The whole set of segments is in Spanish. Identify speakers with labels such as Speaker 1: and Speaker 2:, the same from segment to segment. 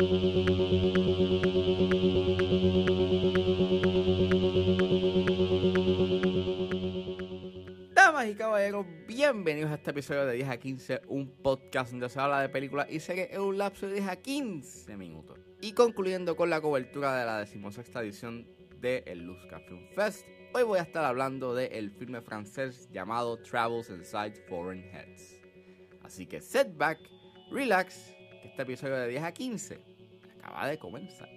Speaker 1: Damas y caballeros, bienvenidos a este episodio de 10 a 15, un podcast donde se habla de películas y series en un lapso de 10 a 15 minutos. Y concluyendo con la cobertura de la decimosexta edición del el Luzca Film Fest, hoy voy a estar hablando del filme francés llamado Travels Inside Foreign Heads. Así que setback, relax, que este episodio de 10 a 15 acaba de comenzar.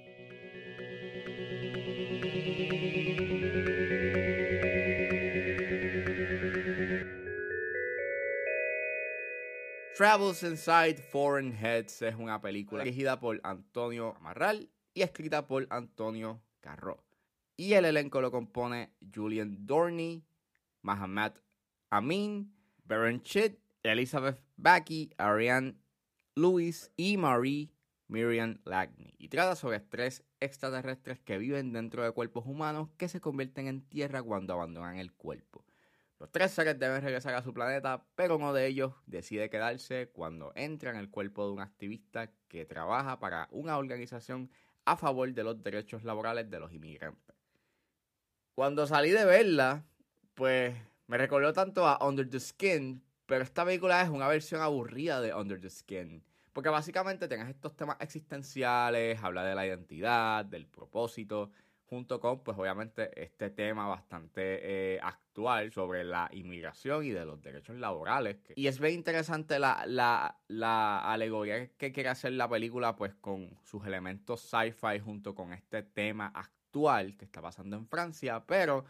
Speaker 1: Travels Inside Foreign Heads es una película dirigida por Antonio Amarral y escrita por Antonio Carro. Y el elenco lo compone Julian Dorney, Mahamat Amin, Baron Chit, Elizabeth Backy, Ariane Lewis y Marie Miriam Lagney. Y trata sobre tres extraterrestres que viven dentro de cuerpos humanos que se convierten en tierra cuando abandonan el cuerpo. Los tres seres deben regresar a su planeta, pero uno de ellos decide quedarse cuando entra en el cuerpo de un activista que trabaja para una organización a favor de los derechos laborales de los inmigrantes. Cuando salí de verla, pues me recordó tanto a Under the Skin, pero esta película es una versión aburrida de Under the Skin. Porque básicamente tienes estos temas existenciales, habla de la identidad, del propósito, junto con, pues obviamente, este tema bastante eh, actual sobre la inmigración y de los derechos laborales. Y es bien interesante la, la, la alegoría que quiere hacer la película, pues con sus elementos sci-fi junto con este tema actual que está pasando en Francia, pero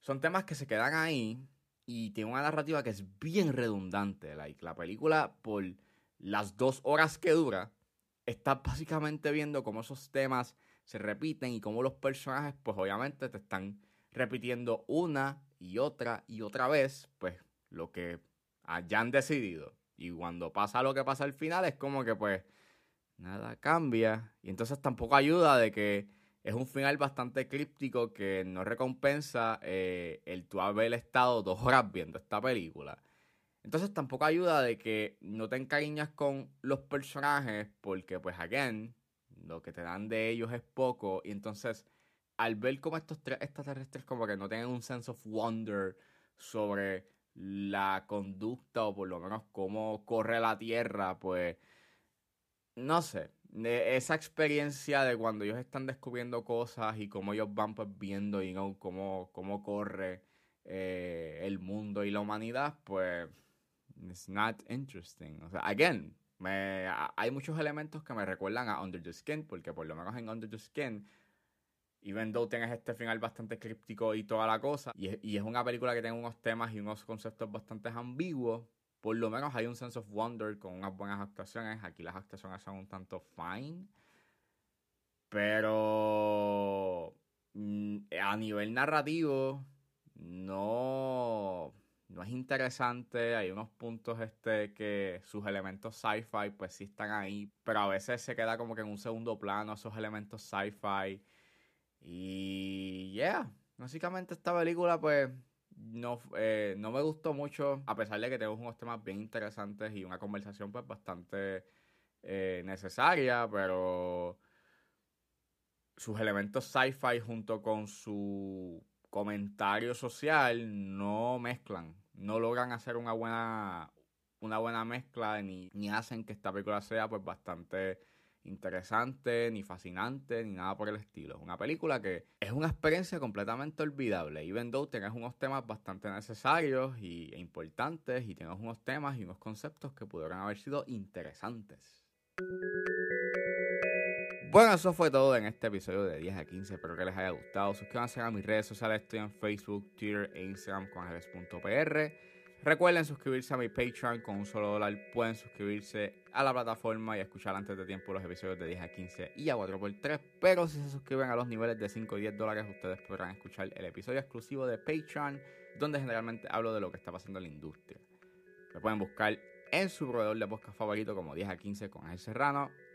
Speaker 1: son temas que se quedan ahí y tiene una narrativa que es bien redundante. Like, la película, por las dos horas que dura, estás básicamente viendo cómo esos temas se repiten y cómo los personajes, pues obviamente te están repitiendo una y otra y otra vez, pues lo que hayan decidido. Y cuando pasa lo que pasa al final es como que pues nada cambia. Y entonces tampoco ayuda de que es un final bastante críptico que no recompensa eh, el tú haber estado dos horas viendo esta película. Entonces tampoco ayuda de que no te encariñas con los personajes porque pues again, lo que te dan de ellos es poco. Y entonces al ver como estos tres extraterrestres como que no tienen un sense of wonder sobre la conducta o por lo menos cómo corre la Tierra, pues no sé, esa experiencia de cuando ellos están descubriendo cosas y cómo ellos van pues viendo y cómo, cómo corre eh, el mundo y la humanidad, pues it's not interesting. O sea, again, me, hay muchos elementos que me recuerdan a Under the Skin, porque por lo menos en Under the Skin, even though tienes este final bastante críptico y toda la cosa, y y es una película que tiene unos temas y unos conceptos bastante ambiguos, por lo menos hay un sense of wonder con unas buenas actuaciones. Aquí las actuaciones son un tanto fine. Pero mm, a nivel narrativo, no es interesante, hay unos puntos este que sus elementos sci-fi pues sí están ahí, pero a veces se queda como que en un segundo plano esos elementos sci-fi. Y yeah, básicamente esta película pues no, eh, no me gustó mucho, a pesar de que tenemos unos temas bien interesantes y una conversación pues bastante eh, necesaria, pero sus elementos sci-fi junto con su comentario social no mezclan no logran hacer una buena, una buena mezcla ni, ni hacen que esta película sea pues bastante interesante, ni fascinante, ni nada por el estilo. Es una película que es una experiencia completamente olvidable. Even though tengas unos temas bastante necesarios y, e importantes y tengas unos temas y unos conceptos que pudieran haber sido interesantes. Bueno, eso fue todo en este episodio de 10 a 15. Espero que les haya gustado. Suscríbanse a mis redes sociales. Estoy en Facebook, Twitter e Instagram con ángeles.pr. Recuerden suscribirse a mi Patreon con un solo dólar. Pueden suscribirse a la plataforma y escuchar antes de tiempo los episodios de 10 a 15 y a 4x3. Pero si se suscriben a los niveles de 5 y 10 dólares, ustedes podrán escuchar el episodio exclusivo de Patreon, donde generalmente hablo de lo que está pasando en la industria. Me pueden buscar en su proveedor de podcast favorito como 10 a 15 con Ángel Serrano.